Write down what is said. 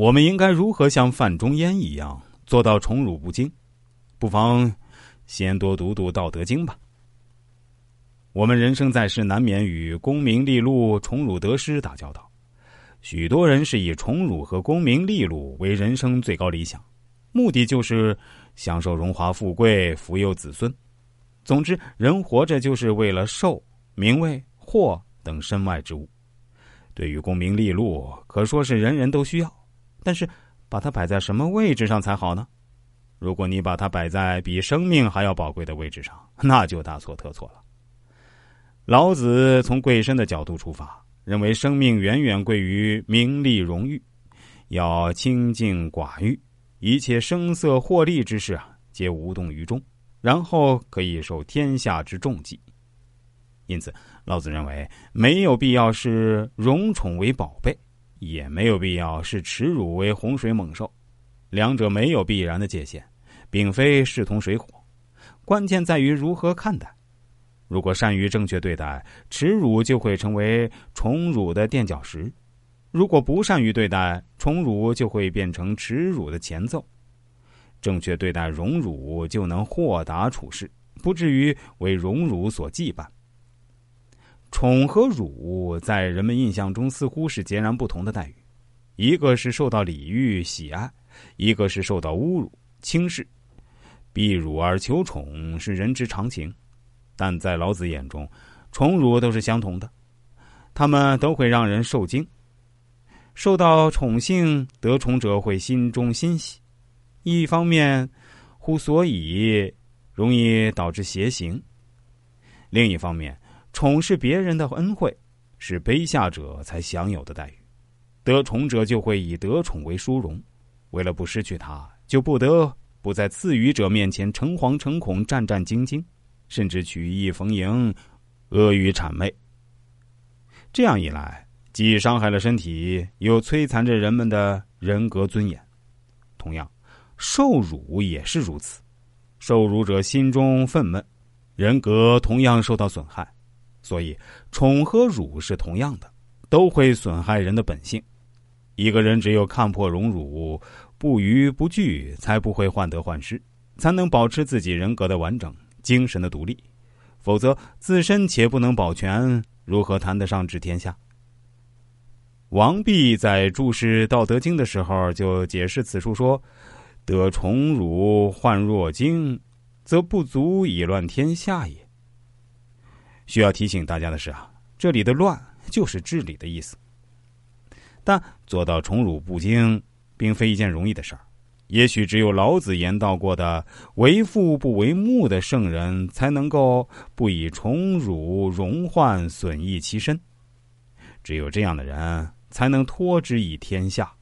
我们应该如何像范仲淹一样做到宠辱不惊？不妨先多读读《道德经》吧。我们人生在世，难免与功名利禄、宠辱得失打交道。许多人是以宠辱和功名利禄为人生最高理想，目的就是享受荣华富贵、福佑子孙。总之，人活着就是为了寿、名位、货等身外之物。对于功名利禄，可说是人人都需要，但是把它摆在什么位置上才好呢？如果你把它摆在比生命还要宝贵的位置上，那就大错特错了。老子从贵身的角度出发。认为生命远远贵于名利荣誉，要清净寡欲，一切声色获利之事啊，皆无动于衷，然后可以受天下之重记。因此，老子认为没有必要视荣宠为宝贝，也没有必要视耻辱为洪水猛兽，两者没有必然的界限，并非势同水火，关键在于如何看待。如果善于正确对待，耻辱就会成为宠辱的垫脚石；如果不善于对待，宠辱就会变成耻辱的前奏。正确对待荣辱，就能豁达处事，不至于为荣辱所羁绊。宠和辱在人们印象中似乎是截然不同的待遇，一个是受到礼遇喜爱，一个是受到侮辱轻视。避辱而求宠是人之常情。但在老子眼中，宠辱都是相同的，他们都会让人受惊。受到宠幸得宠者会心中欣喜，一方面乎所以容易导致邪行；另一方面，宠是别人的恩惠，是卑下者才享有的待遇。得宠者就会以得宠为殊荣，为了不失去他，就不得不在赐予者面前诚惶诚恐、战战兢兢。甚至曲意逢迎，阿谀谄媚。这样一来，既伤害了身体，又摧残着人们的人格尊严。同样，受辱也是如此。受辱者心中愤懑，人格同样受到损害。所以，宠和辱是同样的，都会损害人的本性。一个人只有看破荣辱，不逾不惧，才不会患得患失，才能保持自己人格的完整。精神的独立，否则自身且不能保全，如何谈得上治天下？王弼在注释《道德经》的时候就解释此处说：“得宠辱患若惊，则不足以乱天下也。”需要提醒大家的是啊，这里的“乱”就是治理的意思。但做到宠辱不惊，并非一件容易的事儿。也许只有老子言道过的“为父不为目”的圣人，才能够不以宠辱荣患损益其身。只有这样的人，才能托之以天下。